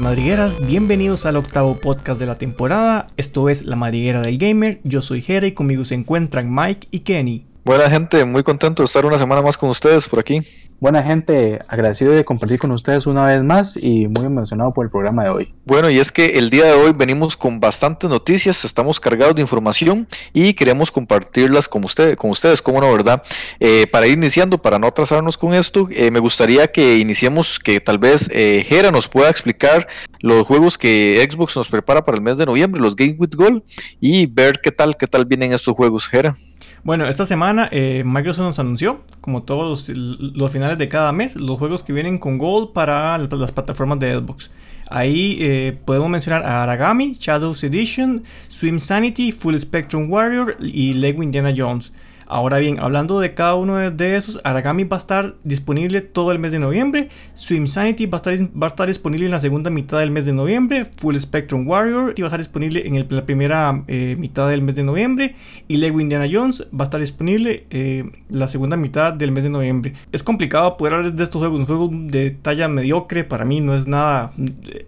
madrigueras, bienvenidos al octavo podcast de la temporada. Esto es La Madriguera del Gamer. Yo soy Jera y conmigo se encuentran Mike y Kenny. Buena gente, muy contento de estar una semana más con ustedes por aquí. Buena gente, agradecido de compartir con ustedes una vez más y muy emocionado por el programa de hoy. Bueno, y es que el día de hoy venimos con bastantes noticias, estamos cargados de información y queremos compartirlas con, ustedes, con ustedes, como no, ¿verdad? Eh, para ir iniciando, para no atrasarnos con esto, eh, me gustaría que iniciemos, que tal vez eh, Jera nos pueda explicar los juegos que Xbox nos prepara para el mes de noviembre, los Game with Gold, y ver qué tal, qué tal vienen estos juegos, Jera. Bueno, esta semana eh, Microsoft nos anunció, como todos los, finales de cada mes, los juegos que vienen con Gold para las, plataformas de Xbox. Ahí eh, podemos mencionar a Aragami, Shadows Edition, Swim Sanity, Full Spectrum Warrior y Lego Indiana Jones. Ahora bien, hablando de cada uno de esos, Aragami va a estar disponible todo el mes de noviembre, Swim Sanity va a estar, disponible en la segunda mitad del mes de noviembre, Full Spectrum Warrior va a estar disponible en la primera eh, mitad del mes de noviembre y Lego Indiana Jones va a estar disponible eh, la segunda mitad del mes de noviembre. Es complicado poder hablar de estos juegos, un juego de talla mediocre para mí no es nada,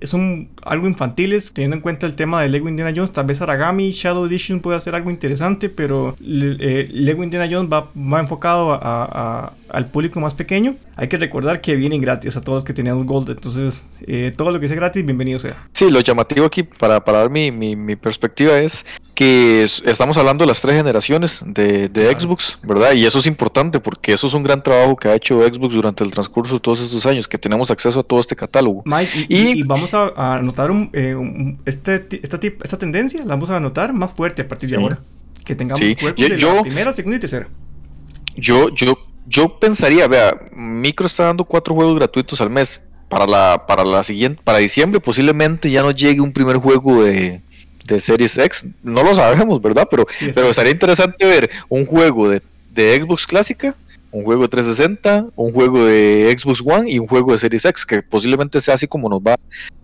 es un algo infantiles, teniendo en cuenta el tema de Lego Indiana Jones, tal vez Aragami Shadow Edition puede ser algo interesante, pero eh, Lego Indiana Jones va, va enfocado a, al público más pequeño. Hay que recordar que vienen gratis a todos los que tenían Gold. Entonces, eh, todo lo que sea gratis, bienvenido sea. Sí, lo llamativo aquí, para, para dar mi, mi, perspectiva, es que estamos hablando de las tres generaciones de, de Xbox, ¿verdad? Y eso es importante porque eso es un gran trabajo que ha hecho Xbox durante el transcurso de todos estos años, que tenemos acceso a todo este catálogo. Mike, y, vamos a, anotar un, eh, este, esta, esta tendencia, la vamos a anotar más fuerte a partir de ahora. Que tengamos sí. de la primera, segunda y tercera. Yo, yo yo pensaría, vea, Micro está dando cuatro juegos gratuitos al mes. Para la, para la siguiente, para diciembre posiblemente ya no llegue un primer juego de, de Series X. No lo sabemos, ¿verdad? Pero, pero estaría interesante ver un juego de, de Xbox clásica un juego de 360, un juego de Xbox One y un juego de Series X, que posiblemente sea así como nos va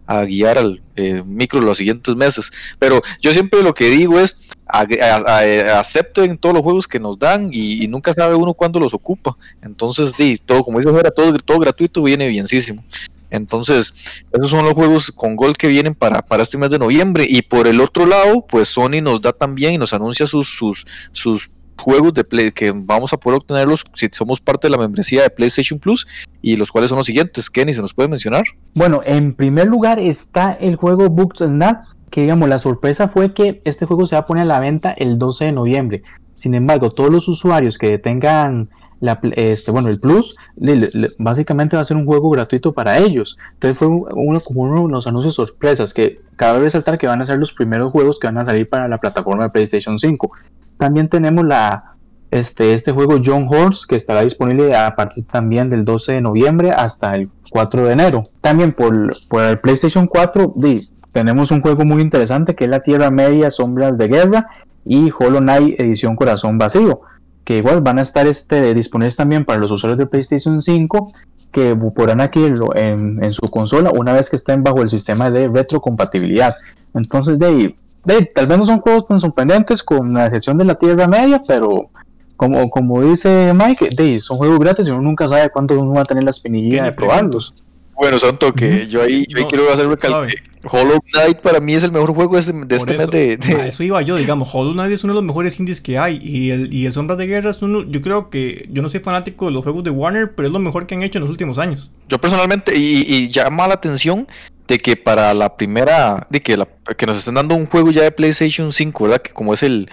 a guiar al eh, micro los siguientes meses. Pero yo siempre lo que digo es, acepten todos los juegos que nos dan y, nunca sabe uno cuándo los ocupa. Entonces, todo, como dice fuera, todo, todo gratuito viene bienísimo. Entonces, esos son los juegos con Gold que vienen para, para este mes de noviembre. Y por el otro lado, pues Sony nos da también y nos anuncia sus, sus juegos de Play que vamos a poder obtenerlos si somos parte de la membresía de PlayStation Plus y los cuales son los siguientes. Kenny, ¿se nos puede mencionar? Bueno, en primer lugar está el juego Books and Nuts, que digamos la sorpresa fue que este juego se va a poner a la venta el 12 de noviembre. Sin embargo, todos los usuarios que tengan este, bueno, el Plus, básicamente va a ser un juego gratuito para ellos. Entonces fue uno como uno de los anuncios sorpresas que cabe resaltar que van a ser los primeros juegos que van a salir para la plataforma de PlayStation 5. También tenemos la, este, este juego John Horse que estará disponible a partir también del 12 de noviembre hasta el 4 de enero. También por, por el PlayStation 4 tenemos un juego muy interesante que es la Tierra Media Sombras de Guerra y Hollow Knight Edición Corazón Vacío, que igual van a estar este, disponibles también para los usuarios de PlayStation 5 que podrán adquirirlo en, en, su consola una vez que estén bajo el sistema de retrocompatibilidad. Entonces, de tal vez no son juegos tan sorprendentes con la excepción de la Tierra Media, pero como, como dice Mike, son juegos gratis y uno nunca sabe cuánto uno va a tener la espinilla de probarlos. Bueno, Santo, que yo ahí, yo quiero hacer recalque. Hollow Knight para mí es el mejor juego de este, de este mes de, Eso iba yo, digamos, Hollow Knight es uno de los mejores indies que hay y el, y el Sombras de Guerra es uno, yo creo que, yo no soy fanático de los juegos de Warner, pero es lo mejor que han hecho en los últimos años. Yo personalmente, y, y llama la atención de que para la primera, de que, la, que nos estén dando un juego ya de PlayStation 5, ¿verdad? Que como es el,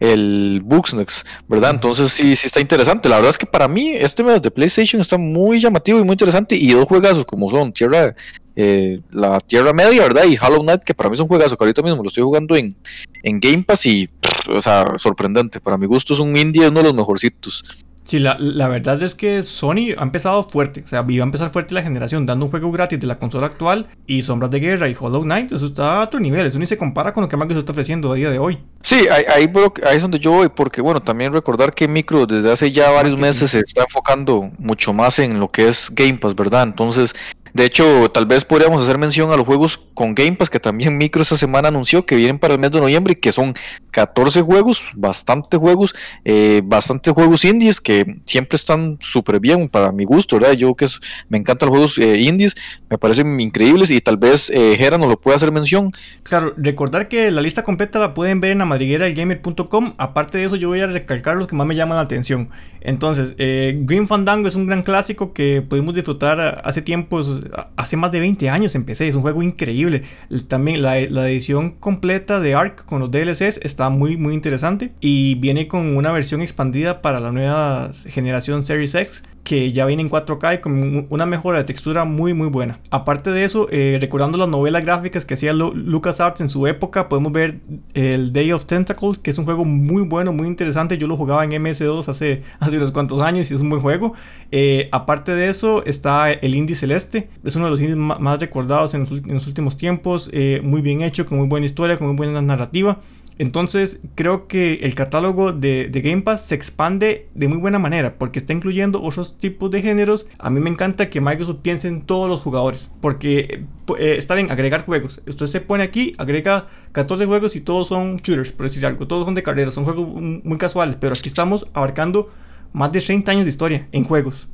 el Bugsnax, ¿verdad? Entonces sí, sí está interesante. La verdad es que para mí este mes de PlayStation está muy llamativo y muy interesante. Y dos juegazos como son Tierra, eh, la Tierra Media, ¿verdad? Y Hollow Knight, que para mí son juegazos que ahorita mismo lo estoy jugando en, en Game Pass y, o sea, sorprendente. Para mi gusto es un indie, uno de los mejorcitos. Sí, la, la, verdad es que Sony ha empezado fuerte. O sea, iba a empezar fuerte la generación, dando un juego gratis de la consola actual y Sombras de Guerra y Hollow Knight. Eso está a otro nivel. Eso ni se compara con lo que Microsoft está ofreciendo a día de hoy. Sí, ahí, ahí, ahí, es donde yo voy, porque bueno, también recordar que Micro desde hace ya varios meses se está enfocando mucho más en lo que es Game Pass, ¿verdad? Entonces, de hecho, tal vez podríamos hacer mención a los juegos con Game Pass que también Micro esta semana anunció que vienen para el mes de noviembre y que son 14 juegos, bastante juegos, eh, bastante juegos indies que siempre están súper bien para mi gusto, ¿verdad? Yo que me encantan los juegos eh, indies, me parecen increíbles y tal vez eh, nos lo pueda hacer mención. Claro, recordar que la lista completa la pueden ver en la gamer.com. Aparte de eso, yo voy a recalcar los que más me llaman la atención. Entonces, eh, Green Fandango es un gran clásico que pudimos disfrutar hace tiempos, hace más de 20 años empecé, es un juego increíble. También la, edición completa de Ark con los DLCs está muy muy interesante y viene con una versión expandida para la nueva generación Series X que ya viene en 4K y con una mejora de textura muy muy buena. Aparte de eso, eh, recordando las novelas gráficas que hacía LucasArts en su época, podemos ver el Day of Tentacles, que es un juego muy bueno, muy interesante. Yo lo jugaba en MS2 hace, hace unos cuantos años y es un buen juego. Eh, aparte de eso, está el Indie Celeste, es uno de los indies más recordados en los, últimos tiempos, eh, muy bien hecho, con muy buena historia, con muy buena narrativa. Entonces creo que el catálogo de, Game Pass se expande de muy buena manera porque está incluyendo otros tipos de géneros. A mí me encanta que Microsoft piense en todos los jugadores porque eh, está bien agregar juegos. Usted se pone aquí, agrega 14 juegos y todos son shooters, por decir algo. Todos son de carrera, son juegos muy casuales, pero aquí estamos abarcando más de 30 años de historia en juegos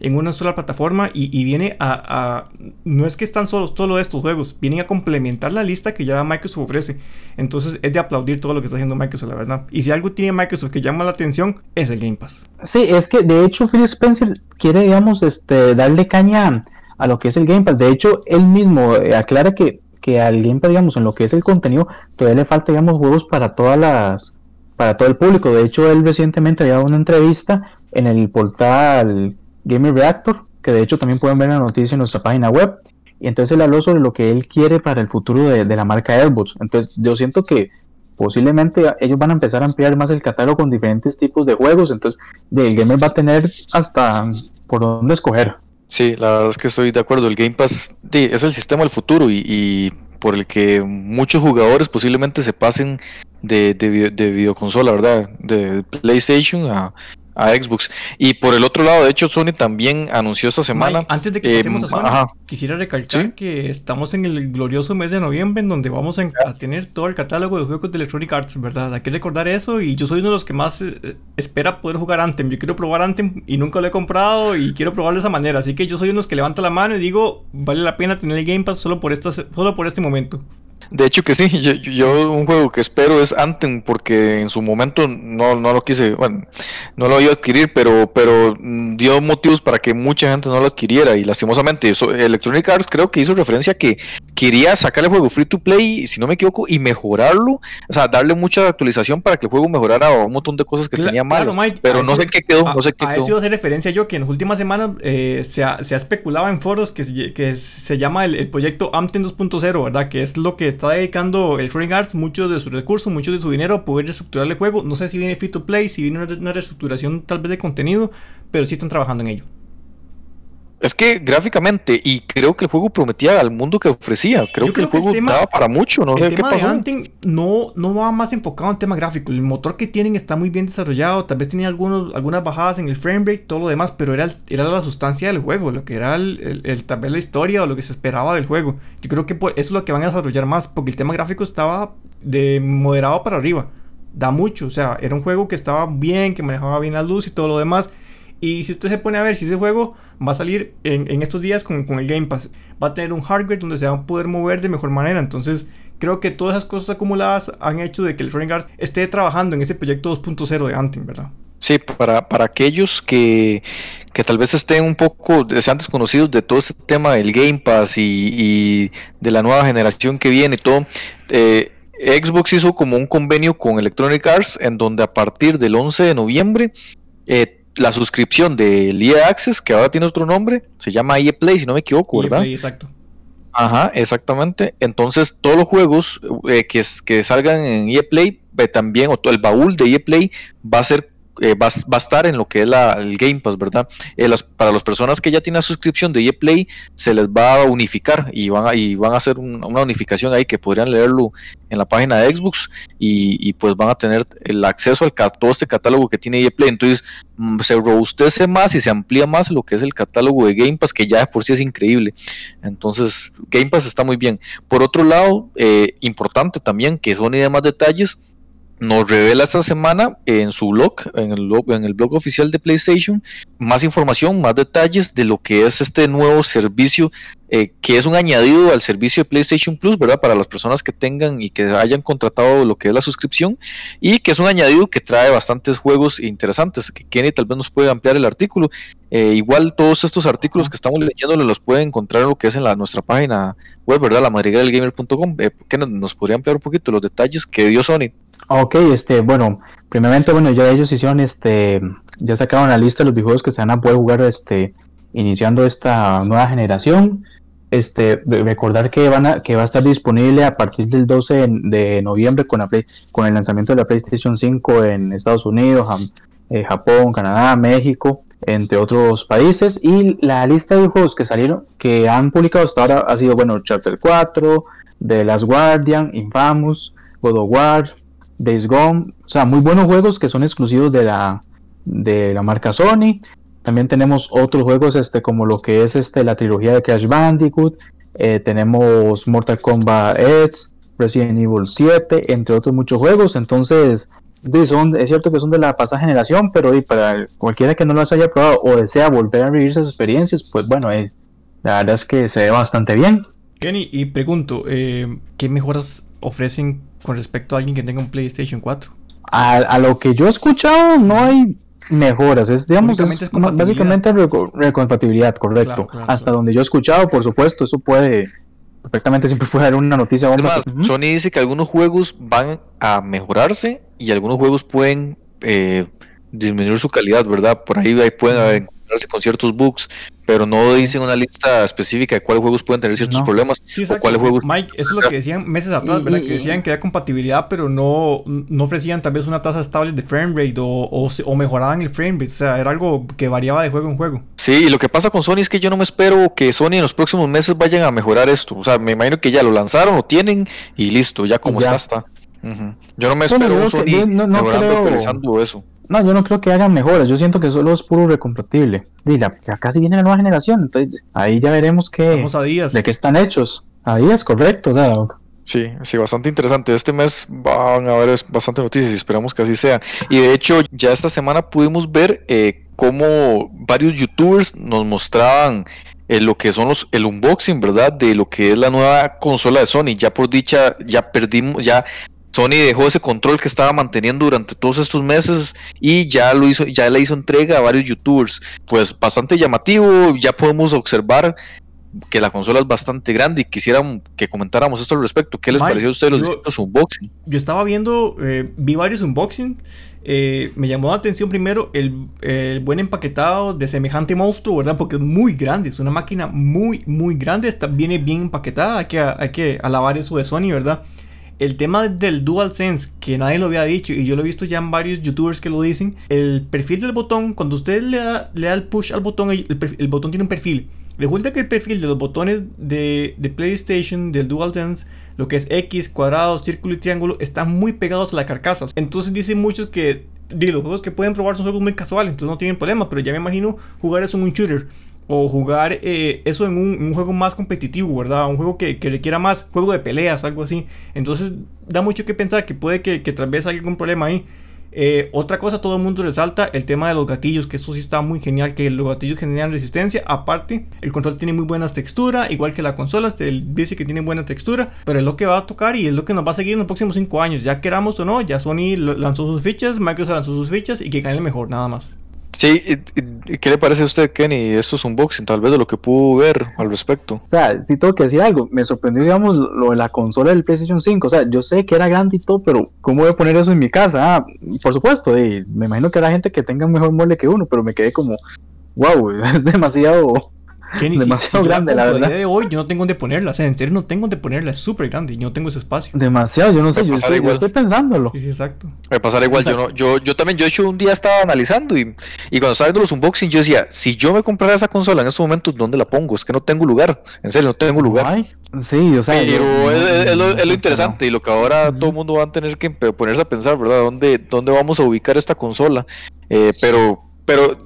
en una sola plataforma y, viene a, No es que están solos todos estos juegos, vienen a complementar la lista que ya Microsoft ofrece. Entonces es de aplaudir todo lo que está haciendo Microsoft, la verdad. Y si algo tiene Microsoft que llama la atención, es el Game Pass. Sí, es que de hecho Phil Spencer quiere, digamos, este, darle caña a lo que es el Game Pass. De hecho, él mismo eh, aclara que, que al Game Pass, digamos, en lo que es el contenido, todavía le falta, digamos, juegos para todas las para todo el público. De hecho, él recientemente había dado una entrevista en el portal Gamer Reactor, que de hecho también pueden ver la noticia en nuestra página web. Y entonces él habló sobre lo que él quiere para el futuro de, la marca Airbots. Entonces yo siento que posiblemente ellos van a empezar a ampliar más el catálogo con diferentes tipos de juegos. Entonces el gamer va a tener hasta por dónde escoger. Sí, la verdad es que estoy de acuerdo. El Game Pass es el sistema del futuro y, por el que muchos jugadores posiblemente se pasen de, de, de videoconsola, ¿verdad? De PlayStation a, a Xbox. Y por el otro lado, de hecho, Sony también anunció esta semana. antes de que eh, pasemos a Sony, quisiera recalcar que estamos en el glorioso mes de noviembre en donde vamos a, tener todo el catálogo de juegos de Electronic Arts, ¿verdad? Hay que recordar eso y yo soy uno de los que más eh, espera poder jugar Anthem. Yo quiero probar Anthem y nunca lo he comprado y quiero probarlo de esa manera. Así que yo soy uno de los que levanta la mano y digo, vale la pena tener el Game Pass solo por, esta, solo por este momento. De hecho que sí, yo, un juego que espero es Anthem porque en su momento no, no lo quise, bueno, no lo iba a adquirir, pero, pero dio motivos para que mucha gente no lo adquiriera y lastimosamente eso, Electronic Arts creo que hizo referencia a que quería sacar el juego free to play, si no me equivoco, y mejorarlo, o sea, darle mucha actualización para que el juego mejorara un montón de cosas que tenía mal, pero no sé qué quedó, no sé qué a quedó. eso iba a hacer referencia yo que en las últimas semanas eh, se, ha, se, ha, especulado en foros que, se, que se llama el, el proyecto Anthem 2.0, ¿verdad? Que es lo que está dedicando el Trading Arts muchos de sus recursos, muchos de su dinero a poder reestructurar el juego. No sé si viene free to play, si viene una, reestructuración tal vez de contenido, pero sí están trabajando en ello. Es que gráficamente, y creo que el juego prometía al mundo que ofrecía. Creo, que el juego daba para mucho, no el tema De Hunting no, no va más enfocado en el tema gráfico. El motor que tienen está muy bien desarrollado. Tal vez tenía algunos, algunas bajadas en el frame rate, todo lo demás, pero era, era la sustancia del juego, lo que era el, el, tal vez la historia o lo que se esperaba del juego. Yo creo que eso es lo que van a desarrollar más, porque el tema gráfico estaba de moderado para arriba. Da mucho, o sea, era un juego que estaba bien, que manejaba bien la luz y todo lo demás. Y si usted se pone a ver si ese juego va a salir en, estos días con, el Game Pass, va a tener un hardware donde se va a poder mover de mejor manera. Entonces, creo que todas esas cosas acumuladas han hecho de que el Arts esté trabajando en ese proyecto 2.0 de Anthem, ¿verdad? Sí, para, para aquellos que, que, tal vez estén un poco, sean desconocidos de todo este tema del Game Pass y, de la nueva generación que viene y todo, eh, Xbox hizo como un convenio con Electronic Arts en donde a partir del 11 de noviembre eh, la suscripción del EA Access, que ahora tiene otro nombre, se llama EA Play, si no me equivoco, ¿verdad? Play, exacto. Ajá, exactamente. Entonces, todos los juegos eh, que, que, salgan en EA Play, eh, también, o el baúl de EA Play va a ser eh, va, a estar en lo que es la, el Game Pass, ¿verdad? Eh, para las personas que ya tienen suscripción de EA se les va a unificar y van a, hacer una unificación ahí que podrían leerlo en la página de Xbox y, pues van a tener el acceso al todo este catálogo que tiene EA Entonces mm, se robustece más y se amplía más lo que es el catálogo de Game Pass, que ya por sí es increíble. Entonces, Game Pass está muy bien. Por otro lado, eh, importante también que son y demás detalles nos revela esta semana en su blog, en el blog, oficial de PlayStation, más información, más detalles de lo que es este nuevo servicio, eh, que es un añadido al servicio de PlayStation Plus, ¿verdad? Para las personas que tengan y que hayan contratado lo que es la suscripción, y que es un añadido que trae bastantes juegos interesantes, que Kenny tal vez nos puede ampliar el artículo. Eh, igual todos estos artículos que estamos leyendo los pueden encontrar en lo que es en la, nuestra página web, ¿verdad? La madrigalgamer.com. Eh, ¿Nos podría ampliar un poquito los detalles que dio Sony? Ok, este, bueno, primeramente, bueno, ya ellos hicieron, este, ya sacaron la lista de los videojuegos que se van a poder jugar, este, iniciando esta nueva generación. Este, recordar que van a, que va a estar disponible a partir del 12 de noviembre con, la con el lanzamiento de la PlayStation 5 en Estados Unidos, eh, Japón, Canadá, México, entre otros países. Y la lista de juegos que salieron, que han publicado hasta ahora ha sido, bueno, Chapter 4, The Last Guardian, Infamous, God of War, Days Gone, o sea, muy buenos juegos que son exclusivos de la, de la marca Sony. También tenemos otros juegos este, como lo que es este, la trilogía de Crash Bandicoot. Eh, tenemos Mortal Kombat X, Resident Evil 7, entre otros muchos juegos. Entonces, son, es cierto que son de la pasada generación, pero para cualquiera que no las haya probado o desea volver a vivir esas experiencias, pues bueno, eh, la verdad es que se ve bastante bien. Kenny, y pregunto, eh, ¿qué mejoras ofrecen con respecto a alguien que tenga un PlayStation 4? A, lo que yo he escuchado, no hay mejoras. Es, digamos, es, básicamente recompatibilidad, correcto. Hasta donde yo he escuchado, por supuesto, eso puede. Perfectamente siempre puede dar una noticia. Además, Sony dice que algunos juegos van a mejorarse y algunos juegos pueden eh, disminuir su calidad, ¿verdad? Por ahí, ahí pueden con ciertos bugs, pero no dicen una lista específica de cuáles juegos pueden tener ciertos problemas o cuáles juegos. Mike, eso es lo que decían meses atrás, ¿verdad? que decían que había compatibilidad, pero no, no ofrecían tal vez una tasa estable de frame rate o, o, mejoraban el frame rate. O sea, era algo que variaba de juego en juego. Sí, y lo que pasa con Sony es que yo no me espero que Sony en los próximos meses vayan a mejorar esto. O sea, me imagino que ya lo lanzaron, lo tienen y listo, ya como está, está. Yo no me espero un Sony mejorando, eso. No, yo no creo que hagan mejoras, yo siento que solo es puro recompatible. Y ya casi viene la nueva generación, entonces ahí ya veremos qué, de qué están hechos. A días, correcto, o Sí, sí, bastante interesante. Este mes van a haber bastante noticias y esperamos que así sea. Y de hecho, ya esta semana pudimos ver eh, cómo varios youtubers nos mostraban eh, lo que son los el unboxing, ¿verdad? De lo que es la nueva consola de Sony. Ya por dicha, ya perdimos, ya Sony dejó ese control que estaba manteniendo durante todos estos meses y ya lo hizo, ya le hizo entrega a varios youtubers. Pues bastante llamativo, ya podemos observar que la consola es bastante grande y quisiera que comentáramos esto al respecto. ¿Qué les pareció a ustedes los distintos unboxing? Yo estaba viendo, eh, vi varios unboxing. Eh, me llamó la atención primero el, buen empaquetado de semejante monstruo, ¿verdad? Porque es muy grande, es una máquina muy, muy grande. Está, viene bien empaquetada. Hay que, hay que alabar eso de Sony, ¿verdad? El tema del DualSense, que nadie lo había dicho y yo lo he visto ya en varios youtubers que lo dicen, el perfil del botón, cuando usted le da, le el push al botón, el, botón tiene un perfil. Resulta que el perfil de los botones de, de, PlayStation, del DualSense, lo que es X, cuadrado, círculo y triángulo, están muy pegados a la carcasa. Entonces dicen muchos que los juegos que pueden probar son juegos muy casuales, entonces no tienen problema, pero ya me imagino jugar eso en un shooter o jugar eh, eso en un, juego más competitivo, ¿verdad? Un juego que, requiera más juego de peleas, algo así. Entonces da mucho que pensar que puede que, tal vez haya algún problema ahí. Eh, otra cosa, todo el mundo resalta el tema de los gatillos, que eso sí está muy genial, que los gatillos generan resistencia. Aparte, el control tiene muy buenas texturas, igual que la consola, dice que tiene buena textura, pero es lo que va a tocar y es lo que nos va a seguir en los próximos 5 años. Ya queramos o no, ya Sony lanzó sus fichas, Microsoft lanzó sus fichas y que gane mejor, nada más. Sí, ¿qué le parece a usted, Kenny? Esto es un unboxing, tal vez de lo que pudo ver al respecto. O sea, sí tengo que decir algo. Me sorprendió, digamos, lo de la consola del PlayStation 5. O sea, yo sé que era grande y todo, pero ¿cómo voy a poner eso en mi casa? Ah, por supuesto, y me imagino que habrá gente que tenga un mejor mueble que uno, pero me quedé como, wow, es demasiado demasiado grande, la verdad. día de hoy yo no tengo donde ponerla, o sea, en serio no tengo donde ponerla, es súper grande y no tengo ese espacio. Demasiado, yo no sé, yo estoy, estoy, pensándolo. Sí, sí, exacto. Me pasará igual, yo, no, yo, yo también, yo he hecho un día estaba analizando y, y cuando estaba viendo los unboxing yo decía, si yo me comprara esa consola en estos momentos, ¿dónde la pongo? Es que no tengo lugar, en serio, no tengo lugar. sí, o sea. Pero es, lo, es, lo, interesante y lo que ahora todo el mundo va a tener que ponerse a pensar, ¿verdad? ¿Dónde, dónde vamos a ubicar esta consola? Eh, pero pero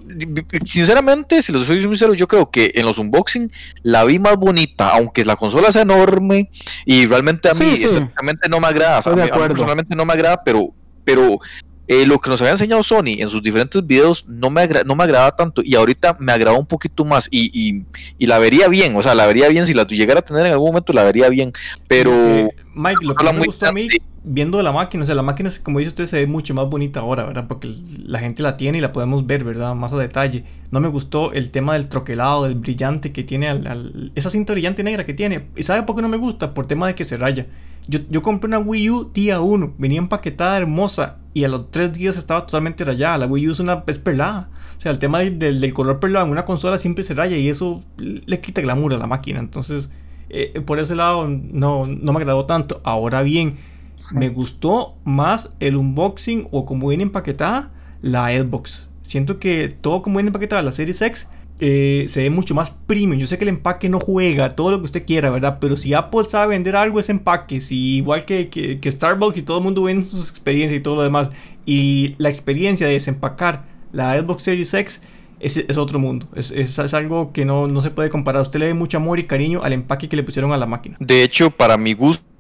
sinceramente, si los soy sincero, yo creo que en los unboxing la vi más bonita, aunque la consola sea enorme y realmente a mí no me agrada, a mí, personalmente no me agrada, pero pero eh, lo que nos había enseñado Sony en sus diferentes videos no me, no me agradaba tanto y ahorita me agrada un poquito más y, y, la vería bien, o sea, la vería bien, si la llegara a tener en algún momento la vería bien, pero... Mike, lo que me gustó a mí viendo la máquina, o sea, la máquina, como dice usted, se ve mucho más bonita ahora, ¿verdad? Porque la gente la tiene y la podemos ver, ¿verdad? Más a detalle. No me gustó el tema del troquelado, del brillante que tiene, al, esa cinta brillante negra que tiene. ¿Y sabe por qué no me gusta? Por tema de que se raya. Yo, yo compré una Wii U día 1, venía empaquetada hermosa y a los 3 días estaba totalmente rayada. La Wii U es una es perlada. O sea, el tema del, color perlado en una consola siempre se raya y eso le quita glamour a la máquina. Entonces, eh, por ese lado no, no me agradó tanto. Ahora bien, me gustó más el unboxing o como viene empaquetada la Xbox. Siento que todo como viene empaquetada la Series X eh, se ve mucho más premium. Yo sé que el empaque no juega, todo lo que usted quiera, ¿verdad? Pero si Apple sabe vender algo, es empaque. Si igual que, que, Starbucks y todo el mundo vende sus experiencias y todo lo demás. Y la experiencia de desempacar la Xbox Series X es, es otro mundo. Es, es, algo que no, no se puede comparar. Usted le da mucho amor y cariño al empaque que le pusieron a la máquina. De hecho, para mi gusto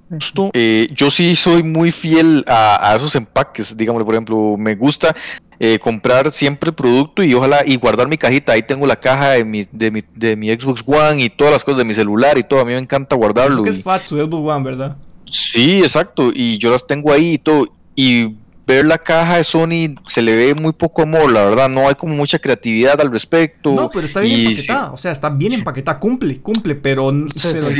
eh, yo sí soy muy fiel a, esos empaques, digamos, por ejemplo, me gusta eh, comprar siempre el producto y ojalá y guardar mi cajita, ahí tengo la caja de mi, de mi, de mi Xbox One y todas las cosas de mi celular y todo, a mí me encanta guardarlo. es fat su Xbox One, ¿verdad? Sí, exacto, y yo las tengo ahí y todo, y ver la caja de Sony se le ve muy poco amor, la verdad, no hay como mucha creatividad al respecto. No, pero está bien empaquetada, o sea, está bien empaquetada, cumple, cumple, pero, el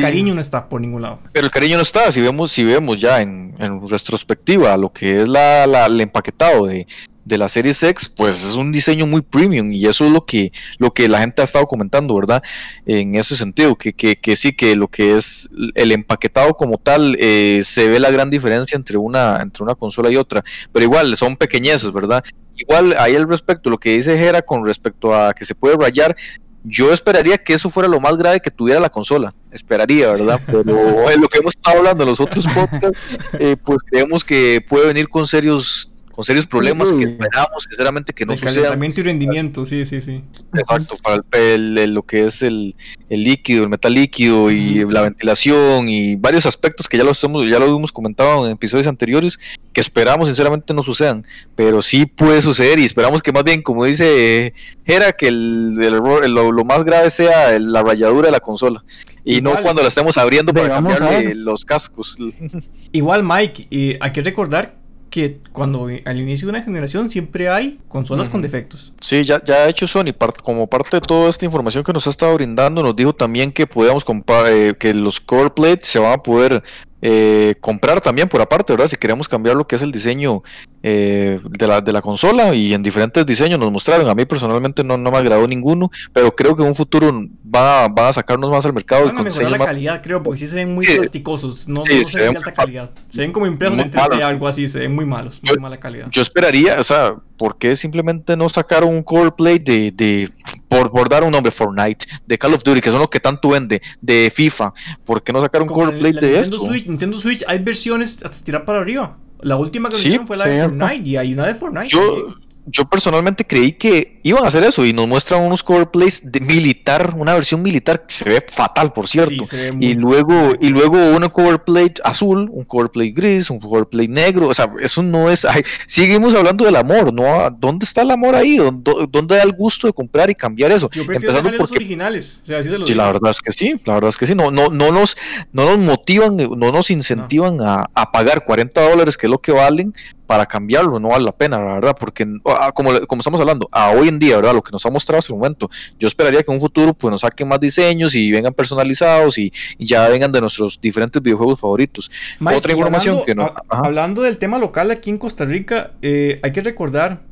cariño no está por ningún lado. Pero el cariño no está, si vemos, si vemos ya en, en retrospectiva lo que es la, la, el empaquetado de, de la serie X, pues es un diseño muy premium y eso es lo que, lo que la gente ha estado comentando, ¿verdad? En ese sentido, que, que, sí, que lo que es el empaquetado como tal, eh, se ve la gran diferencia entre una, entre una consola y otra, pero igual son pequeñeces, ¿verdad? Igual ahí al respecto, lo que dice Jera con respecto a que se puede rayar, yo esperaría que eso fuera lo más grave que tuviera la consola, esperaría, ¿verdad? Pero en lo que hemos estado hablando en los otros podcasts, eh, pues creemos que puede venir con serios con serios problemas que esperamos sinceramente que no el calentamiento y rendimiento, sí, sí, sí. Exacto, para el, lo que es el, líquido, el metal líquido y la ventilación y varios aspectos que ya lo, hemos, ya lo hemos comentado en episodios anteriores que esperamos sinceramente no sucedan, pero sí puede suceder y esperamos que más bien, como dice Jera, que el, lo, más grave sea la rayadura de la consola y no cuando la estemos abriendo para cambiarle los cascos. Igual Mike, y hay que recordar que cuando al inicio de una generación siempre hay consolas con defectos. Sí, ya, ya ha hecho Sony, como parte de toda esta información que nos ha estado brindando, nos dijo también que podíamos comprar, eh, que los core plates se van a poder eh, comprar también por aparte, ¿verdad? Si queremos cambiar lo que es el diseño eh, de, la, de la consola y en diferentes diseños nos mostraron. A mí personalmente no, no me agradó ninguno, pero creo que en un futuro van a, a sacarnos más al mercado. Van a mejorar la calidad, creo, porque sí se ven muy plasticosos, no, se, ven de alta calidad. Se ven como impresos en 3D, algo así, se ven muy malos, muy mala calidad. Yo esperaría, o sea, ¿por qué simplemente no sacaron un core plate de, de por, por, dar un nombre, Fortnite, de Call of Duty, que son los que tanto vende, de FIFA? ¿Por qué no sacaron un core plate de esto? Nintendo Switch hay versiones hasta tirar para arriba. La última que sí, fue la de Fortnite y hay una de Fortnite. Yo, yo personalmente creí que iban a hacer eso y nos muestran unos cover plays de militar, una versión militar que se ve fatal, por cierto. y luego y luego un cover plate azul, un cover plate gris, un cover plate negro, o sea, eso no es seguimos hablando del amor, ¿no? ¿Dónde está el amor ahí? ¿Dónde, da el gusto de comprar y cambiar eso? Yo Empezando los originales, o sea, así sí, la verdad es que sí, la verdad es que sí, no no no nos no nos motivan, no nos incentivan A, a pagar 40 dólares que es lo que valen para cambiarlo no vale la pena, la verdad, porque ah, como, como estamos hablando, a hoy en día, ¿verdad? Lo que nos ha mostrado hasta el momento, yo esperaría que en un futuro pues nos saquen más diseños y vengan personalizados y, ya vengan de nuestros diferentes videojuegos favoritos. Otra información que no... hablando del tema local aquí en Costa Rica, eh, hay que recordar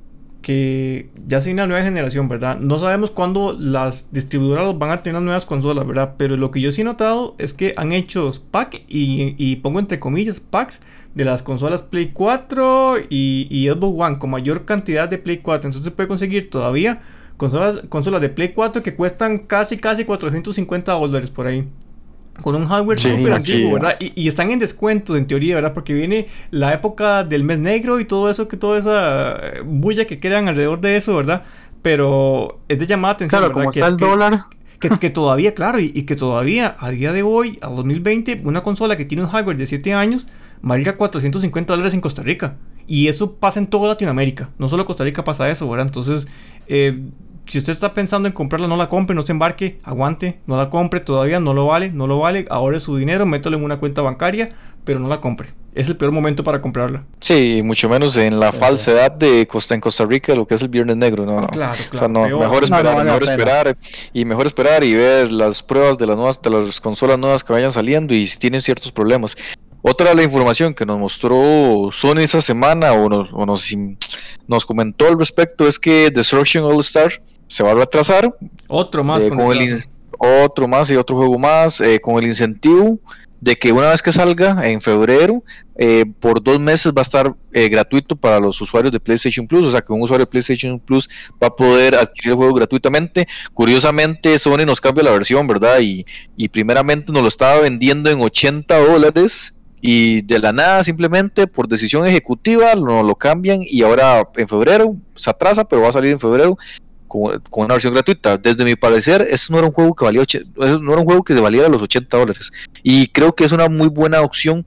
que ya se viene la nueva generación, ¿verdad? No sabemos cuándo las distribuidoras van a tener nuevas consolas, ¿verdad? Pero lo que yo sí he notado es que han hecho pack y, y pongo entre comillas packs de las consolas Play 4 y, y Xbox One con mayor cantidad de Play 4. Entonces se puede conseguir todavía consolas, consolas de Play 4 que cuestan casi casi 450 dólares por ahí con un hardware súper antiguo, ¿verdad? Y, están en descuento en teoría, ¿verdad? Porque viene la época del mes negro y todo eso, que toda esa bulla que quedan alrededor de eso, ¿verdad? Pero es de llamada atención, claro, Como está el dólar. Que, todavía, claro, y, que todavía a día de hoy, a 2020, una consola que tiene un hardware de 7 años, valga 450 dólares en Costa Rica. Y eso pasa en toda Latinoamérica, no solo Costa Rica pasa eso, ¿verdad? Entonces, eh, si usted está pensando en comprarla, no la compre, no se embarque, aguante, no la compre todavía, no lo vale, no lo vale, ahorre su dinero, mételo en una cuenta bancaria, pero no la compre. Es el peor momento para comprarla. Sí, mucho menos en la falsedad de Costa en Costa Rica, lo que es el Viernes Negro, no, no. Claro, O sea, no, peor. mejor esperar, No, no vale mejor esperar y mejor esperar y ver las pruebas de las nuevas, de las consolas nuevas que vayan saliendo y si tienen ciertos problemas. Otra de la información que nos mostró Sony esa semana o nos, o nos, nos comentó al respecto es que Destruction All Star se va a retrasar Otro más eh, con el otro más y otro juego más eh, con el incentivo de que una vez que salga en febrero eh, por dos meses va a estar eh, gratuito para los usuarios de PlayStation Plus, o sea que un usuario de PlayStation Plus va a poder adquirir el juego gratuitamente. Curiosamente Sony nos cambia la versión, ¿verdad? Y, y primeramente nos lo estaba vendiendo en 80 dólares y de la nada simplemente por decisión ejecutiva nos lo cambian y ahora en febrero se atrasa, pero va a salir en febrero con, con una versión gratuita. Desde mi parecer, ese no era un juego que valía och- eso no era un juego que valiera los 80 dólares. Y creo que es una muy buena opción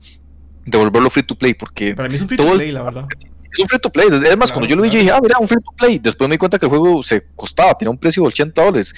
de volverlo free to play, porque Para mí es un free to play, la verdad. es un free to play. Es más, cuando yo lo vi, yo dije, ah, mira, un free to play. Después me di cuenta que el juego se costaba, tenía un precio de 80 dólares.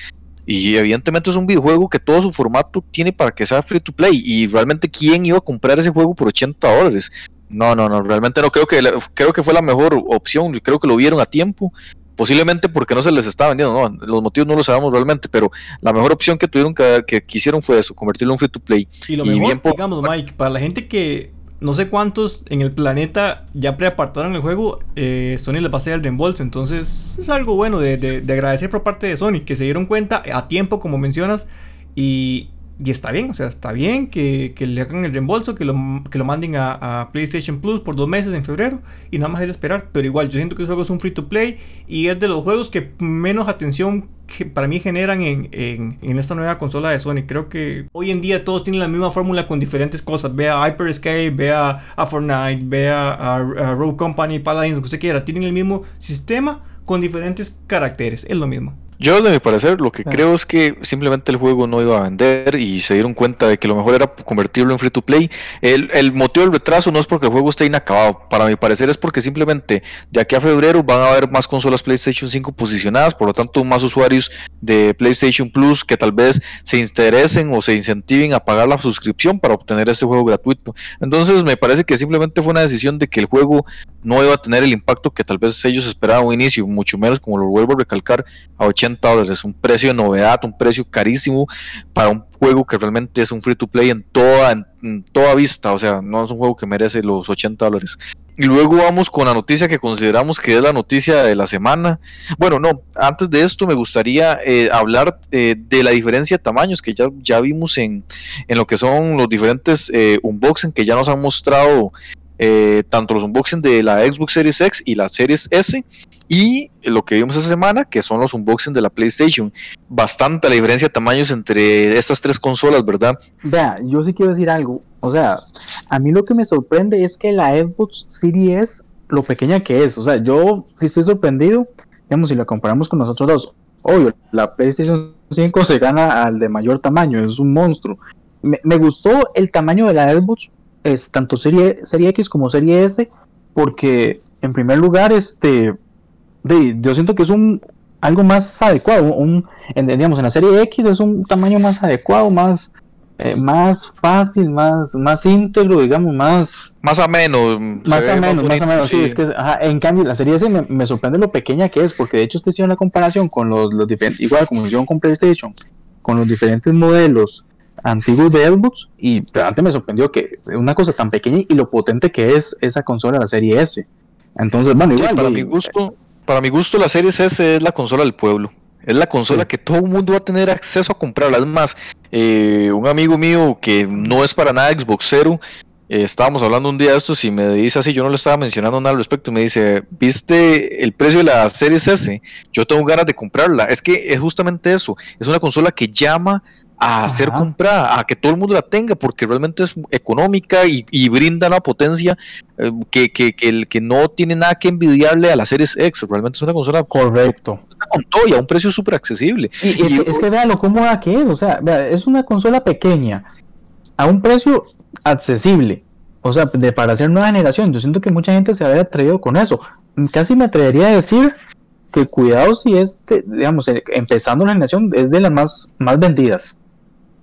Y evidentemente es un videojuego que todo su formato tiene para que sea free to play. Y realmente, ¿quién iba a comprar ese juego por 80 dólares? No, no, no, realmente no creo que la- creo que fue la mejor opción. Creo que lo vieron a tiempo. Posiblemente porque no se les estaba vendiendo, no, los motivos no lo sabemos realmente, pero la mejor opción que tuvieron que, que quisieron fue eso, convertirlo en free to play. Y lo Y mejor, bien digamos, Mike, para la gente que no sé cuántos en el planeta ya preapartaron el juego, eh, Sony les va a hacer el reembolso. Entonces es algo bueno de, de- de agradecer por parte de Sony, que se dieron cuenta a tiempo, como mencionas, y, y está bien, o sea, está bien que, que le hagan el reembolso, que lo, que lo manden a, PlayStation Plus por dos meses en febrero, y nada más es esperar. Pero igual, yo siento que el juego es un free to play y es de los juegos que menos atención que para mí generan en, en- en esta nueva consola de Sony. Creo que hoy en día todos tienen la misma fórmula con diferentes cosas. Vea Hyper Escape, vea a Fortnite, vea a, a Rogue Company, Paladins, lo que usted quiera. Tienen el mismo sistema con diferentes caracteres. Es lo mismo. Yo, desde mi parecer, lo que Ah. creo es que simplemente el juego no iba a vender y se dieron cuenta de que lo mejor era convertirlo en free to play. El, el motivo del retraso no es porque el juego esté inacabado, para mi parecer es porque simplemente de aquí a febrero van a haber más consolas PlayStation 5 posicionadas, por lo tanto más usuarios de PlayStation Plus que tal vez se interesen o se incentiven a pagar la suscripción para obtener este juego gratuito. Entonces me parece que simplemente fue una decisión de que el juego no iba a tener el impacto que tal vez ellos esperaban a un inicio, mucho menos como lo vuelvo a recalcar a 80 dólares, un precio de novedad, un precio carísimo para un juego que realmente es un free to play en toda, en, toda vista, o sea, no es un juego que merece los 80 dólares. Y luego vamos con la noticia que consideramos que es la noticia de la semana. Bueno, no, antes de esto me gustaría eh, hablar eh, de la diferencia de tamaños que ya, ya vimos en, en lo que son los diferentes eh, que ya nos han mostrado eh, tanto los unboxing de la Xbox Series X y la Series S y lo que vimos esta semana que son los unboxing de la PlayStation. Bastante la diferencia de tamaños entre estas tres consolas, ¿verdad? Vea, yo sí quiero decir algo. O sea, a mí lo que me sorprende es que la Xbox Series, lo pequeña que es, o sea, yo sí estoy sorprendido, digamos, si la comparamos con nosotros dos. Obvio, la PlayStation 5 se gana al de mayor tamaño, es un monstruo. Me, me gustó el tamaño de la Xbox, es tanto serie, serie X como serie S, porque en primer lugar, este, de, yo siento que es un algo más adecuado, un, en, digamos, en la serie X es un tamaño más adecuado, más eh, más fácil, más, más íntegro, digamos, más, Más ameno. más se o ve menos, más bonito, o menos, sí, sí. es que, ajá, en cambio, la serie S me, me sorprende lo pequeña que es, porque de hecho usted hicieron una comparación con los, los diferentes, igual como hicieron con PlayStation, con los diferentes modelos antiguos de Xbox, y realmente me sorprendió que una cosa tan pequeña y lo potente que es esa consola, la serie S. Entonces, bueno, Sí, igual, para y- mi gusto, para mi gusto la Series S es la consola del pueblo. Es la consola Sí. que todo el mundo va a tener acceso a comprarla. Es más, eh, un amigo mío que no es para nada Xboxero, eh, estábamos hablando un día de estos y me dice así, yo no le estaba mencionando nada al respecto, y me dice, ¿viste el precio de la Series S? Yo tengo ganas de comprarla. Es que es justamente eso, es una consola que llama a ser Ajá. comprada, a que todo el mundo la tenga, porque realmente es económica y, y brinda una potencia eh, que, que, que, el- que no tiene nada que envidiarle a la Series X. Realmente es una consola correcto. con todo y a un precio súper accesible. Y, y es, que- es que vea lo cómoda que es, o sea, vea, es una consola pequeña, a un precio accesible, o sea, de, para hacer nueva generación. Yo siento que mucha gente se había atrevido con eso. Casi me atrevería a decir que cuidado si es, digamos, eh, empezando la generación, es de las más, más vendidas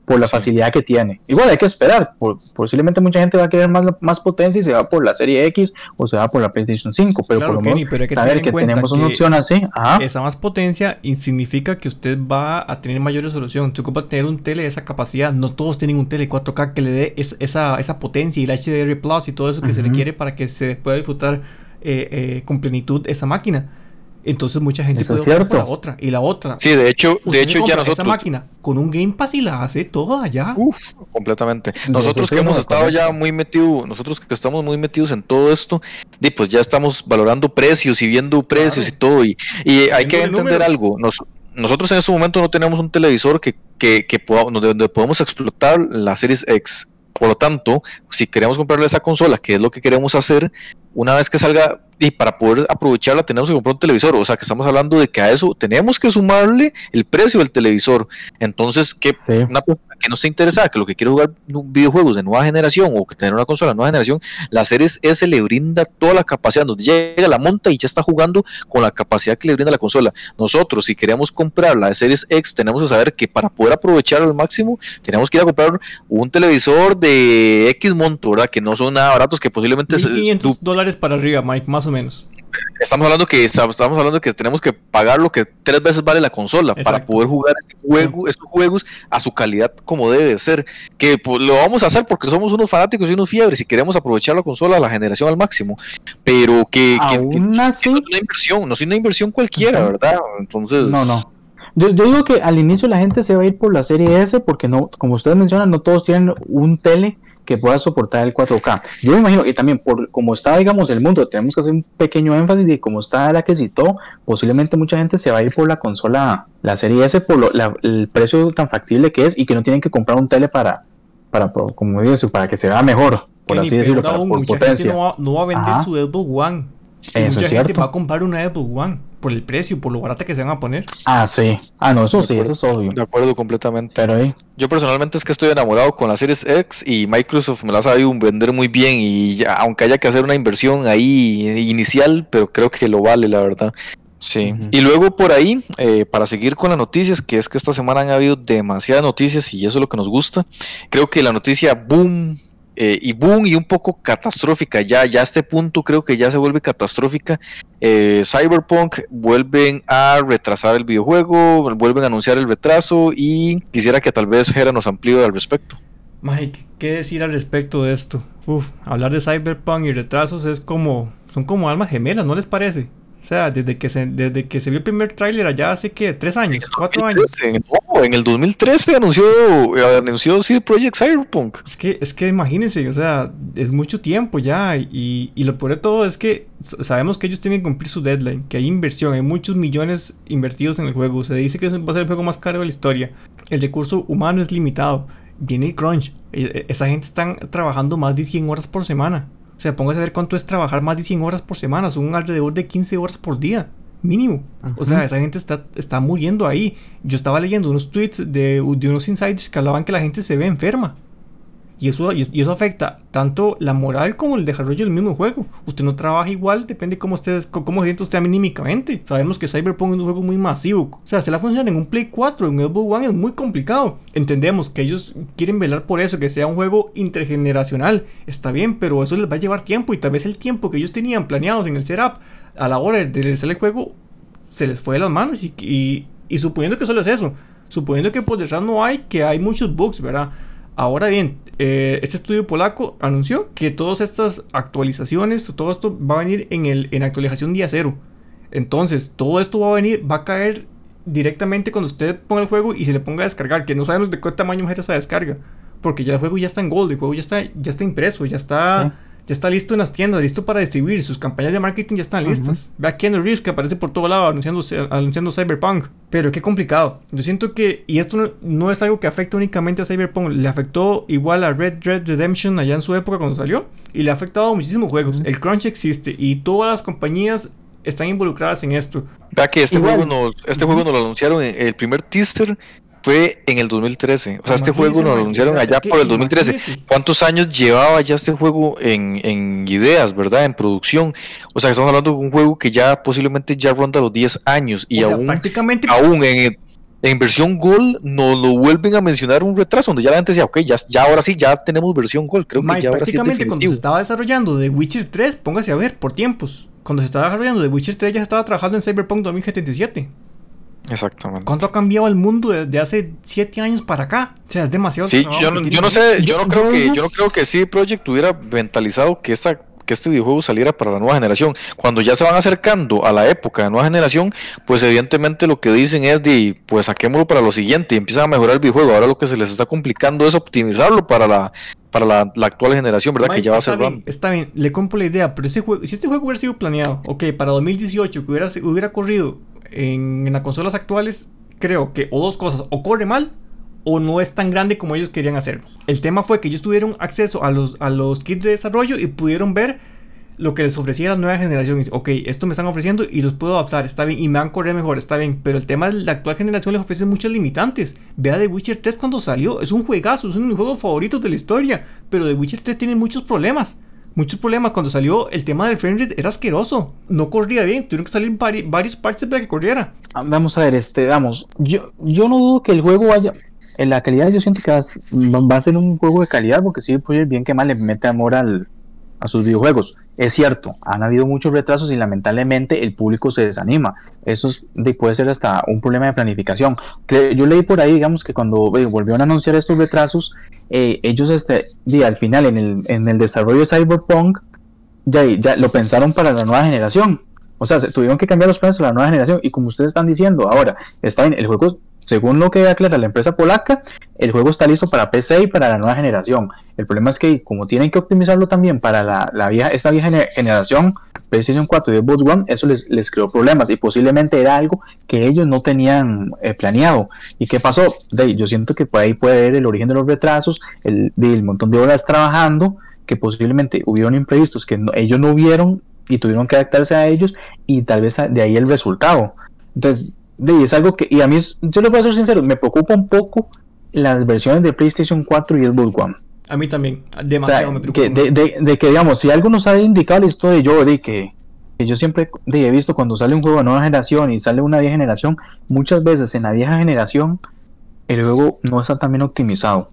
por la facilidad que tiene. Igual hay que esperar, posiblemente mucha gente va a querer más, más potencia y se va por la serie X o se va por la PlayStation 5, pero por lo menos pero que saber que tenemos una opción así. Esa más potencia significa que usted va a tener mayor resolución. Usted ocupa tener un tele de esa capacidad. No todos tienen un tele 4K que le dé esa, esa potencia y el HDR Plus y todo eso que se requiere para que se pueda disfrutar eh, eh, con plenitud esa máquina. Entonces mucha gente puede es por la otra y la otra. Sí, de hecho, de hecho ya nosotros esa máquina con un Game Pass y la hace toda allá. Uf, completamente. Nosotros que hemos estado ya muy metidos, nosotros que estamos muy metidos en todo esto, pues ya estamos valorando precios y viendo precios y todo y, y hay que entender algo. nosotros en este momento no tenemos un televisor que, que, que donde podamos explotar la Series X. Por lo tanto, si queremos comprarle esa consola, que es lo que queremos hacer, una vez que salga y para poder aprovecharla tenemos que comprar un televisor. O sea que estamos hablando de que a eso tenemos que sumarle el precio del televisor. Entonces, que una persona que no esté interesada, que lo que quiere jugar videojuegos de nueva generación o que tener una consola de nueva generación, la Series S le brinda toda la capacidad. Nos llega la monta y ya está jugando con la capacidad que le brinda la consola. Nosotros, si queremos comprar la Series X, tenemos que saber que para poder aprovechar al máximo, tenemos que ir a comprar un televisor de X monto, ¿verdad? Que no son nada baratos, que posiblemente... 500 dólares para arriba, Mike, más o menos. Estamos hablando que estamos hablando que tenemos que pagar lo que tres veces vale la consola para poder jugar este juego, estos juegos a su calidad como debe ser. Que pues, lo vamos a hacer porque somos unos fanáticos y unos fiebres y queremos aprovechar la consola a la generación al máximo. Pero que, no es una inversión, no es una inversión cualquiera, ¿verdad? Entonces. No, no. Yo, yo, digo que al inicio la gente se va a ir por la serie S porque no, como ustedes mencionan, no todos tienen un tele que pueda soportar el 4K. Yo me imagino, y también por como está, digamos, el mundo, tenemos que hacer un pequeño énfasis de cómo está la que citó, posiblemente mucha gente se va a ir por la consola, la serie S, por el precio tan factible que es y que no tienen que comprar un tele para, para como dices, para que se vea mejor, por así decirlo, para, por potencia. no, va, a vender su Xbox One. mucha gente va a comprar una Xbox One por el precio, por lo barata que se van a poner. Ah, sí. Ah, no, eso sí, eso es obvio. De acuerdo completamente. Pero ahí. Yo personalmente es que estoy enamorado con la Series X y Microsoft me la ha sabido vender muy bien y ya, aunque haya que hacer una inversión ahí inicial, pero creo que lo vale, la verdad. Sí. Y luego por ahí, eh, para seguir con las noticias, que es que esta semana han habido demasiadas noticias y eso es lo que nos gusta. Creo que la noticia boom eh, y boom y un poco catastrófica. Ya, ya a este punto creo que ya se vuelve catastrófica. Eh, Cyberpunk vuelven a retrasar el videojuego, vuelven a anunciar el retraso y quisiera que tal vez Jera nos amplíe al respecto. Mike, ¿qué decir al respecto de esto? Uf, hablar de Cyberpunk y retrasos es como, son como almas gemelas, ¿no les parece? O sea, desde que se, desde que se vio el primer tráiler allá hace que tres años, cuatro años. No, en el 2013 anunció, anunció sí, Project Cyberpunk. Es que, es que imagínense, o sea, es mucho tiempo ya. Y, y lo peor de todo es que sabemos que ellos tienen que cumplir su deadline, que hay inversión, hay muchos millones invertidos en el juego. Se dice que va a ser el juego más caro de la historia. El recurso humano es limitado. Viene el crunch. E, e, esa gente está trabajando más de 100 horas por semana. O sea, póngase a ver cuánto es trabajar más de 100 horas por semana. Son alrededor de 15 horas por día. Mínimo. O sea, esa gente está, está muriendo ahí. Yo estaba leyendo unos tweets de, de unos insiders que hablaban que la gente se ve enferma. Y eso, y eso afecta tanto la moral como el desarrollo del mismo juego. Usted no trabaja igual, depende de cómo, usted, cómo se siente usted anímicamente. Sabemos que Cyberpunk es un juego muy masivo. O sea, la funciona en un Play 4, en Xbox One es muy complicado. Entendemos que ellos quieren velar por eso, que sea un juego intergeneracional. Está bien, pero eso les va a llevar tiempo y tal vez el tiempo que ellos tenían planeados en el setup a la hora de realizar el juego se les fue de las manos. Y, y, y suponiendo que solo es eso, suponiendo que por detrás no hay, que hay muchos bugs, ¿verdad? Ahora bien, eh, este estudio polaco anunció que todas estas actualizaciones, todo esto va a venir en, el, en actualización día cero. Entonces, todo esto va a venir, va a caer directamente cuando usted ponga el juego y se le ponga a descargar, que no sabemos de qué tamaño es esa descarga, porque ya el juego ya está en gold, el juego ya está, ya está impreso, ya está ya está listo en las tiendas, listo para distribuir. Sus campañas de marketing ya están listas. Ve a Keanu Reeves que aparece por todo lado anunciando, anunciando Cyberpunk. Pero qué complicado. Yo siento que, y esto no, es algo que afecta únicamente a Cyberpunk, le afectó igual a Red Red Redemption allá en su época cuando salió. Y le ha afectado a muchísimos juegos. El crunch existe y todas las compañías están involucradas en esto. Vea que este, juego, no, este juego nos lo anunciaron, el primer teaser fue en el 2013. O sea, este juego lo anunciaron allá por el 2013. ¿Cuántos años llevaba ya este juego en, ideas, verdad? En producción. O sea, estamos hablando de un juego que ya posiblemente ya ronda los 10 años y aún, prácticamente... aún en, en versión Gold nos lo vuelven a mencionar un retraso, donde ya la gente decía, ok, ya, ya ahora sí, ya tenemos versión Gold. Creo que ya prácticamente cuando se estaba desarrollando The Witcher 3, póngase a ver, por tiempos. Cuando se estaba desarrollando The Witcher 3 ya se estaba trabajando en Cyberpunk 2077. Exactamente. ¿Cuánto ha cambiado el mundo desde hace 7 años para acá? O sea, es demasiado. Sí, yo, no, sé, yo no creo que, yo no creo que sí Project hubiera mentalizado que esta que este videojuego saliera para la nueva generación. Cuando ya se van acercando a la época de nueva generación, pues evidentemente lo que dicen es de, pues saquémoslo para lo siguiente y empiezan a mejorar el videojuego. Ahora lo que se les está complicando es optimizarlo para la para la, actual generación, ¿verdad? que ya va a ser bien, Está bien, le compro la idea, pero ese juego, si este juego hubiera sido planeado, ok, para 2018, que hubiera, hubiera corrido en, las consolas actuales, creo que o dos cosas, o corre mal o no es tan grande como ellos querían hacerlo. El tema fue que ellos tuvieron acceso a los, a los kits de desarrollo y pudieron ver lo que les ofrecía la nueva generación. Ok, esto me están ofreciendo y los puedo adaptar, está bien, y me van a correr mejor, está bien. Pero el tema de la actual generación les ofrece muchas limitantes. Vea The Witcher 3 cuando salió, es un juegazo, es uno de mis juegos favoritos de la historia. Pero The Witcher 3 tiene muchos problemas. Muchos problemas. Cuando salió, el tema del frame era asqueroso. No corría bien. Tuvieron que salir varios parches para que corriera. Ah, vamos a ver, este, vamos. Yo, yo no dudo que el juego vaya en la calidad yo siento que va, a ser un juego de calidad porque sí, pues bien que mal le mete amor al, a sus videojuegos. Es cierto, han habido muchos retrasos y lamentablemente el público se desanima. Eso puede ser hasta un problema de planificación. Yo leí por ahí, digamos, que cuando eh, volvieron a anunciar estos retrasos, eh, ellos este, al final en el, en el desarrollo de Cyberpunk ya, ya lo pensaron para la nueva generación. O sea, tuvieron que cambiar los planes a la nueva generación. Y como ustedes están diciendo, ahora, está bien, el juego según lo que aclara la empresa polaca, el juego está listo para PC y para la nueva generación. El problema es que como tienen que optimizarlo también para la, vieja, esta vieja generación, PlayStation 4 y Xbox One, eso les, creó problemas y posiblemente era algo que ellos no tenían eh, planeado. ¿Y qué pasó? De, yo siento que por ahí puede ver el origen de los retrasos, el, del montón de horas trabajando, que posiblemente hubieron imprevistos que ellos no vieron y tuvieron que adaptarse a ellos y tal vez de ahí el resultado. Entonces, de, es algo que, y a mí, yo le voy a ser sincero, me preocupa un poco las versiones de PlayStation 4 y Xbox One. A mí también, demasiado me preocupa. de, que, digamos, si algo nos ha indicado la historia, yo de que, yo siempre he visto cuando sale un juego de nueva generación y sale una vieja generación, muchas veces en la vieja generación el juego no está tan bien optimizado.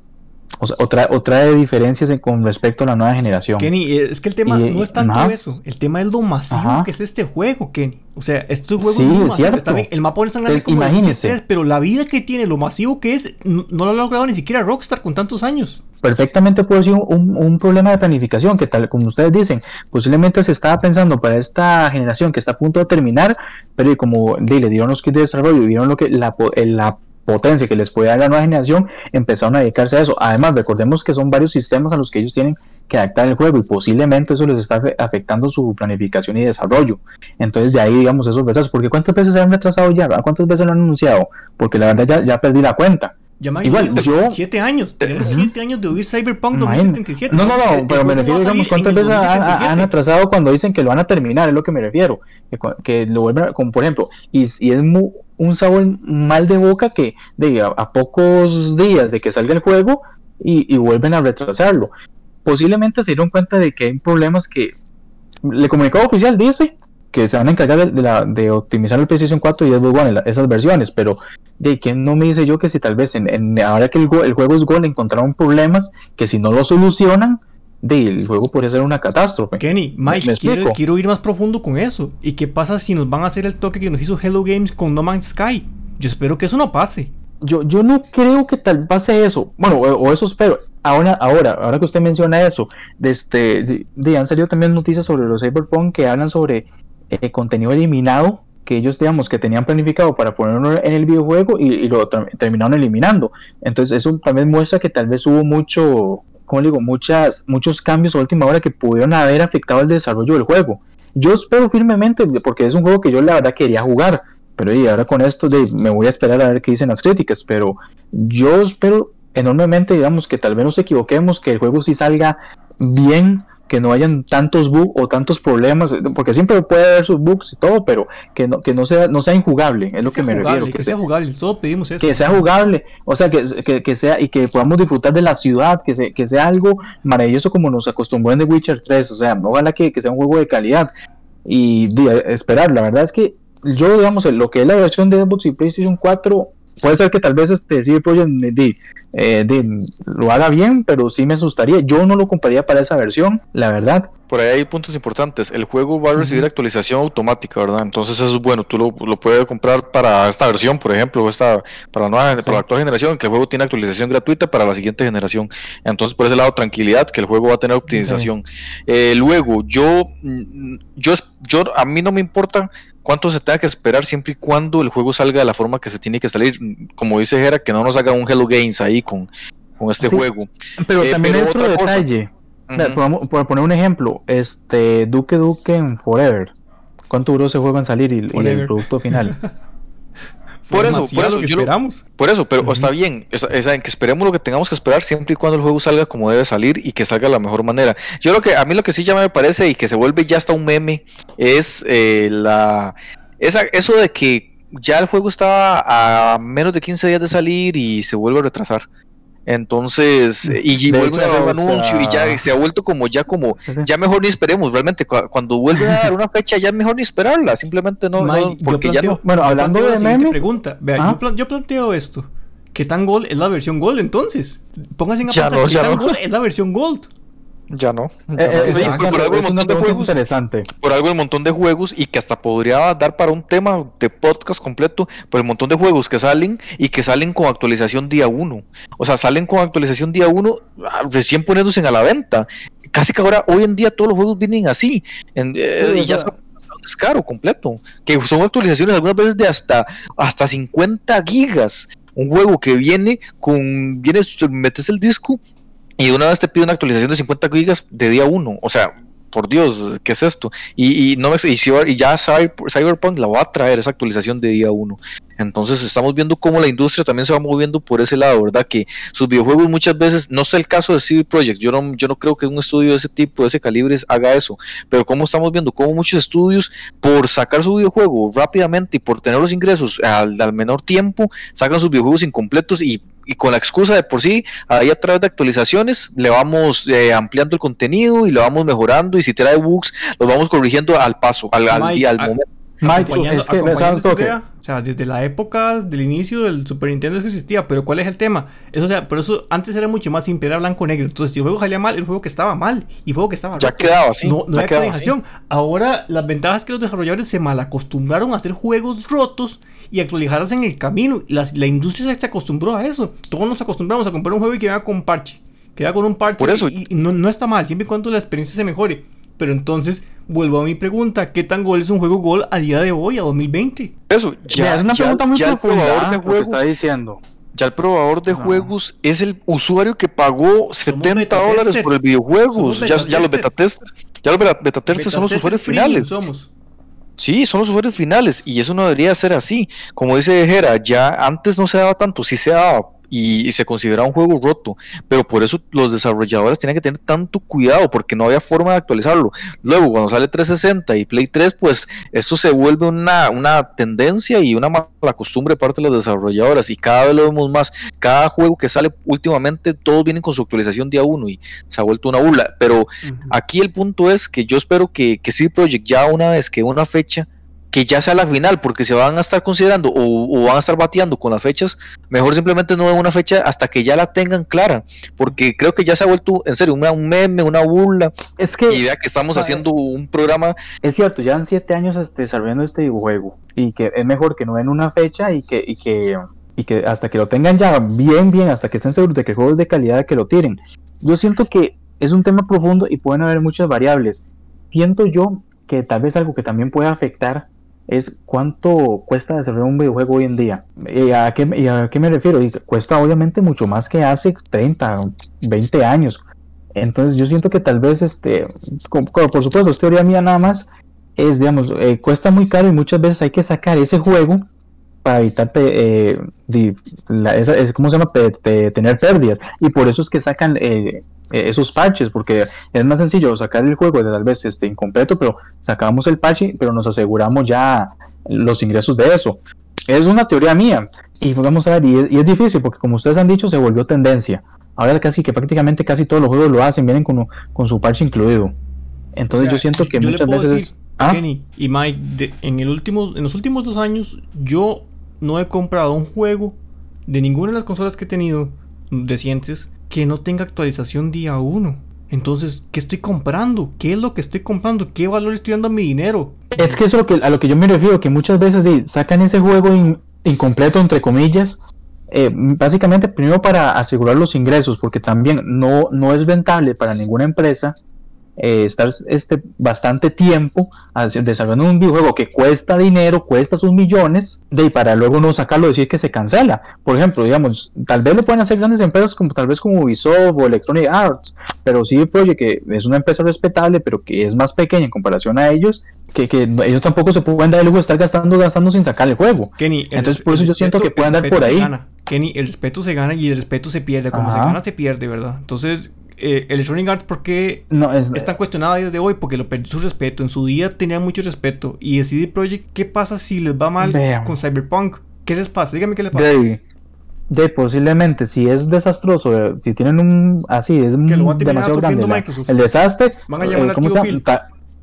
O, sea, otra, de diferencias con respecto a la nueva generación. Kenny, eh, es que el tema no es tanto eso. El tema es lo masivo que es este juego, Kenny. O sea, este juego es muy masivo. Está bien, el mapa no es tan grande como imagínese. pero la vida que tiene, lo masivo que es, no, lo ha logrado ni siquiera Rockstar con tantos años. Perfectamente puede ser un, un, problema de planificación, que tal como ustedes dicen, posiblemente se estaba pensando para esta generación que está a punto de terminar, pero como le dieron los kits de desarrollo y vieron lo que la, la potencia que les puede dar la nueva generación, empezaron a dedicarse a eso. Además, recordemos que son varios sistemas a los que ellos tienen que adaptar el juego y posiblemente eso les está afectando su planificación y desarrollo. Entonces, de ahí, digamos, esos retrasos. Porque ¿cuántas veces se han retrasado ya? ¿Cuántas veces lo han anunciado? Porque la verdad ya, ya perdí la cuenta. Igual, yo. Siete años. Tenemos siete años de oír Cyberpunk 2077. No, no, no, pero me refiero, digamos, cuántas veces han, atrasado cuando dicen que lo van a terminar, es lo que me refiero. Que, lo vuelven, como por ejemplo, y, y es muy, un sabor mal de boca que de, a, pocos días de que salga el juego y, vuelven a retrasarlo. Posiblemente se dieron cuenta de que hay problemas que el comunicado oficial dice que se van a encargar de, la, de optimizar el PlayStation 4 y es One, esas versiones, pero de que no me dice yo que si tal vez en, ahora que el, el, juego es Gol encontraron problemas que si no lo solucionan, el juego podría ser una catástrofe. Kenny, Mike, quiero, ir más profundo con eso. ¿Y qué pasa si nos van a hacer el toque que nos hizo Hello Games con No Man's Sky? Yo espero que eso no pase. Yo, yo no creo que tal pase eso. Bueno, o, eso espero. Ahora, ahora, ahora que usted menciona eso, de este, de, han salido también noticias sobre los Cyberpunk que hablan sobre eh, contenido eliminado que ellos, digamos, que tenían planificado para ponerlo en el videojuego y, y lo terminaron eliminando. Entonces, eso también muestra que tal vez hubo mucho, como digo, muchas, muchos cambios a última hora que pudieron haber afectado el desarrollo del juego. Yo espero firmemente, porque es un juego que yo la verdad quería jugar, pero y ahora con esto me voy a esperar a ver qué dicen las críticas, pero yo espero enormemente, digamos, que tal vez nos equivoquemos, que el juego sí salga bien, que no hayan tantos bugs o tantos problemas, porque siempre puede haber sus bugs y todo, pero que no, que no sea, no sea injugable, es lo que, me refiero. Que, sea, jugable, todos pedimos eso. Que sea jugable, o sea, que, que, sea y que podamos disfrutar de la ciudad, que, se, que sea algo maravilloso como nos acostumbró en The Witcher 3, o sea, ojalá que, sea un juego de calidad y esperar, la verdad es que yo, digamos, lo que es la versión de Xbox y PlayStation 4 puede ser que tal vez este CD Projekt eh, lo haga bien, pero sí me asustaría. Yo no lo compraría para esa versión, la verdad. Por ahí hay puntos importantes. El juego va a recibir actualización automática, ¿verdad? Entonces eso es bueno. Tú lo, puedes comprar para esta versión, por ejemplo, esta, para, la nueva, para la actual generación, que el juego tiene actualización gratuita para la siguiente generación. Entonces, por ese lado, tranquilidad, que el juego va a tener optimización. Eh, luego, yo, mm, yo, yo, a mí no me importa cuánto se tenga que esperar siempre y cuando el juego salga de la forma que se tiene que salir. Como dice Jera, que no nos haga un Hello Games ahí con, con este juego. Pero eh, también hay otro detalle. por, poner un ejemplo, este Duke Duke en Forever. ¿Cuánto duró ese juego en salir y el producto final? por eso, por eso, esperamos. por eso, pero está bien, es, en que esperemos lo que tengamos que esperar siempre y cuando el juego salga como debe salir y que salga de la mejor manera. Yo lo que, a mí lo que sí ya me parece y que se vuelve ya hasta un meme es eh, la, esa, eso de que ya el juego estaba a menos de 15 días de salir y se vuelve a retrasar. Entonces, y, vuelven a hacer un anuncio y ya se ha vuelto como ya como, ya mejor ni esperemos, realmente cuando vuelven a dar una fecha ya mejor ni esperarla, simplemente no, porque ya no. Bueno, hablando de memes. Pregunta, vea, yo, yo, planteo esto, ¿qué tan Gold es la versión Gold entonces? Pónganse en a pensar, ¿qué tan Gold es la versión Gold? Ya no. por, algo el montón de juegos. Interesante. Por algo el montón de juegos y que hasta podría dar para un tema de podcast completo. Por el montón de juegos que salen y que salen con actualización día 1. O sea, salen con actualización día 1 ah, recién poniéndose a la venta. Casi que ahora, hoy en día, todos los juegos vienen así. Eh, y ya son descaro completo. Que son actualizaciones algunas veces de hasta, hasta 50 gigas. Un juego que viene con. Vienes, metes el disco y una vez te pide una actualización de 50 gigas de día 1. O sea, por Dios, ¿qué es esto? Y, y no me, y, ya Cyberpunk la va a traer esa actualización de día 1. Entonces estamos viendo cómo la industria también se va moviendo por ese lado, ¿verdad? Que sus videojuegos muchas veces, no es el caso de CD Projekt, yo no, yo no creo que un estudio de ese tipo, de ese calibre, haga eso, pero cómo estamos viendo cómo muchos estudios, por sacar su videojuego rápidamente y por tener los ingresos al, al menor tiempo, sacan sus videojuegos incompletos y y con la excusa de por sí, ahí a través de actualizaciones le vamos eh, ampliando el contenido y lo vamos mejorando y si trae bugs, los vamos corrigiendo al paso, al, al, al momento. Mike, es que, o sea, desde la época del inicio del Super Nintendo eso existía, pero ¿cuál es el tema? Eso, o sea, por eso antes era mucho más simple, era blanco-negro. Entonces, si el juego salía mal, el juego que estaba mal. Y el juego que estaba Ya quedaba así. No, no hay actualización. Ahora, las ventajas es que los desarrolladores se malacostumbraron a hacer juegos rotos y actualizarse en el camino. La, la industria se acostumbró a eso. Todos nos acostumbramos a comprar un juego y que venga con parche. Que venga con un parche. Por eso. Y, no, no, está mal, siempre y cuando la experiencia se mejore. Pero entonces, vuelvo a mi pregunta: ¿qué tan gol es un juego gol a día de hoy, a 2020? Eso, ya, es una pregunta muy profunda. De juegos, está diciendo. Ya el probador de juegos es el usuario que pagó 70 dólares por el videojuego. Ya, ya, los beta testers, ya los beta, testers son los usuarios finales. Somos. Sí, son los usuarios finales y eso no debería ser así. Como dice Jera, ya antes no se daba tanto, sí se daba y, se consideraba un juego roto, pero por eso los desarrolladores tienen que tener tanto cuidado porque no había forma de actualizarlo. Luego, cuando sale 360 y Play 3, pues esto se vuelve una, una tendencia y una mala costumbre de parte de los desarrolladores y cada vez lo vemos más. Cada juego que sale últimamente, todos vienen con su actualización día 1 y se ha vuelto una burla. Pero aquí el punto es que yo espero que, que CD Projekt ya una vez que una fecha que ya sea la final, porque se van a estar considerando o, van a estar bateando con las fechas, mejor simplemente no den una fecha hasta que ya la tengan clara, porque creo que ya se ha vuelto, en serio, un meme, una burla. Es que. Y vea que estamos haciendo un programa. Es cierto, ya han siete años este, desarrollando este juego, y que es mejor que no den una fecha y que, y que, y que hasta que lo tengan ya bien, bien, hasta que estén seguros de que el juego es de calidad, que lo tiren. Yo siento que es un tema profundo y pueden haber muchas variables. Siento yo que tal vez algo que también puede afectar es cuánto cuesta desarrollar un videojuego hoy en día. ¿Y a qué, a qué me refiero? Y cuesta obviamente mucho más que hace 30, 20 años. Entonces yo siento que tal vez, este, por supuesto, es teoría mía nada más, es, digamos, eh, cuesta muy caro y muchas veces hay que sacar ese juego para evitar, eh, ¿cómo se llama?, tener pérdidas. Y por eso es que sacan eh, eh, esos parches, porque es más sencillo sacar el juego de tal vez este, incompleto, pero sacamos el parche, pero nos aseguramos ya los ingresos de eso. Es una teoría mía, y vamos a ver, y es, difícil, porque como ustedes han dicho, se volvió tendencia. Ahora casi que prácticamente casi todos los juegos lo hacen, vienen con, con su parche incluido. Entonces yo siento que muchas veces... ¿Ah? Kenny y Mike, en, el último, en los últimos dos años yo no he comprado un juego de ninguna de las consolas que he tenido recientes que no tenga actualización día 1. Entonces, ¿qué estoy comprando? ¿Qué es lo que estoy comprando? ¿Qué valor estoy dando a mi dinero? Es que eso es a lo que yo me refiero, que muchas veces sacan ese juego incompleto, entre comillas, eh, básicamente primero para asegurar los ingresos, porque también no, no es rentable para ninguna empresa eh, estar este, bastante tiempo desarrollando un videojuego que cuesta dinero, cuesta sus millones, de, para luego no sacarlo, decir que se cancela. Por ejemplo, digamos, tal vez lo pueden hacer grandes empresas como tal vez como Ubisoft o Electronic Arts, pero sí Project, que es una empresa respetable, pero que es más pequeña en comparación a ellos, que, que ellos tampoco se pueden dar el lujo de estar gastando, gastando sin sacar el juego. Entonces, por eso yo siento que pueden dar por ahí. Kenny, el respeto se gana y el respeto se pierde. Como se gana, se pierde, ¿verdad? Entonces, eh, Electronic Arts, ¿por qué no, es, tan cuestionada desde hoy? Porque lo perdió su respeto. En su día tenía mucho respeto. Y el CD Projekt, ¿qué pasa si les va mal con Cyberpunk? ¿Qué les pasa? Dígame qué les pasa. De, posiblemente, si es desastroso, eh, si tienen un. Así, es demasiado grande. el desastre. Van a llamar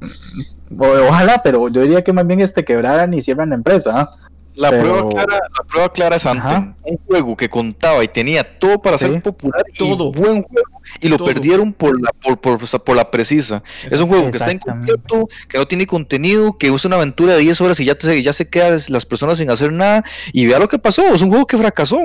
eh, ojalá, pero yo diría que más bien este quebraran y cierran la empresa. ¿ah? La, prueba clara, la prueba clara es ante un juego que contaba y tenía todo para ser popular todo. y buen juego y lo perdieron por la por, por, la precisa. Es un juego que está incompleto, que no tiene contenido, que usa una aventura de 10 horas y ya, te, ya se quedan las personas sin hacer nada y vea lo que pasó, es un juego que fracasó.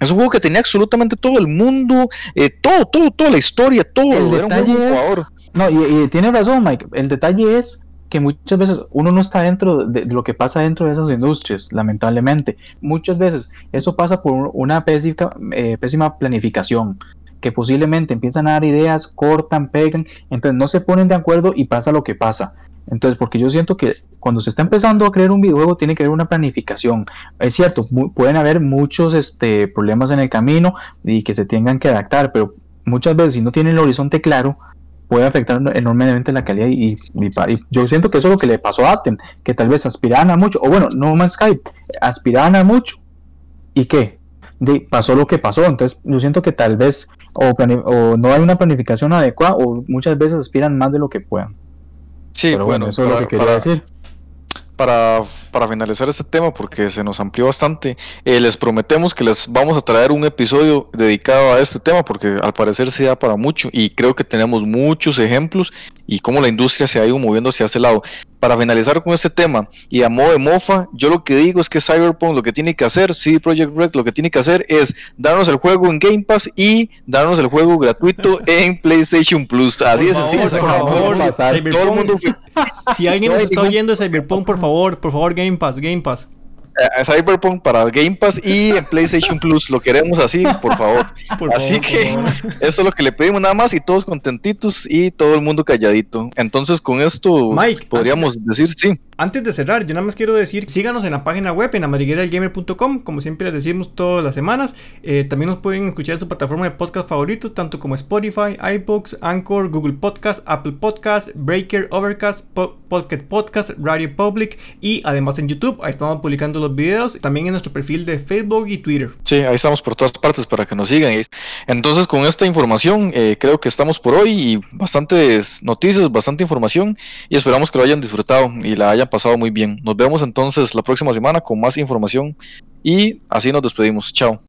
Es un juego que tenía absolutamente todo el mundo, eh, todo, todo, toda la historia, todo. El era un No, y, y tiene razón, Mike. El detalle es que muchas veces uno no está dentro de, lo que pasa dentro de esas industrias, lamentablemente. Muchas veces eso pasa por una pésima, eh, pésima planificación, que posiblemente empiezan a dar ideas, cortan, pegan, entonces no se ponen de acuerdo y pasa lo que pasa. Entonces, porque yo siento que cuando se está empezando a crear un videojuego tiene que haber una planificación. Es cierto, pueden haber muchos este, problemas en el camino y que se tengan que adaptar, pero muchas veces si no tienen el horizonte claro, puede afectar enormemente la calidad y, yo siento que eso es lo que le pasó a Atem, que tal vez aspiraban a mucho, o bueno, no más Skype, aspiraban a mucho. Y qué, pasó lo que pasó, entonces yo siento que tal vez o, no hay una planificación adecuada o muchas veces aspiran más de lo que puedan. Sí, bueno, eso es lo que quería decir para, finalizar este tema, porque se nos amplió bastante, eh, les prometemos que les vamos a traer un episodio dedicado a este tema, porque al parecer se da para mucho y creo que tenemos muchos ejemplos y cómo la industria se ha ido moviendo hacia ese lado. Para finalizar con este tema y a modo de mofa, yo lo que digo es que Cyberpunk lo que tiene que hacer, CD Projekt Red lo que tiene que hacer es darnos el juego en Game Pass y darnos el juego gratuito en PlayStation Plus. Así de sencillo. Por favor, todo el mundo... Si alguien nos está oyendo de Cyberpunk, por favor, por favor, Game Pass, Game Pass. Eh, Cyberpunk para Game Pass y en PlayStation Plus. Lo queremos así, por favor. así que eso es lo que le pedimos nada más y todos contentitos y todo el mundo calladito. Entonces con esto podríamos decir sí. Antes de cerrar, yo nada más quiero decir, síganos en la página web en amarigueraelgamer.com, como siempre les decimos todas las semanas. Eh, también nos pueden escuchar en su plataforma de podcast favoritos, tanto como Spotify, iBooks, Anchor, Google Podcast, Apple Podcast, Breaker, Overcast, Pocket Podcast, Radio Public y además en YouTube. Ahí estamos publicando los videos, también en nuestro perfil de Facebook y Twitter. Sí, ahí estamos por todas partes para que nos sigan. Entonces con esta información eh, creo que estamos por hoy y bastantes noticias, bastante información y esperamos que lo hayan disfrutado y la hayan pasado muy bien. Nos vemos entonces la próxima semana con más información y así nos despedimos. Chao.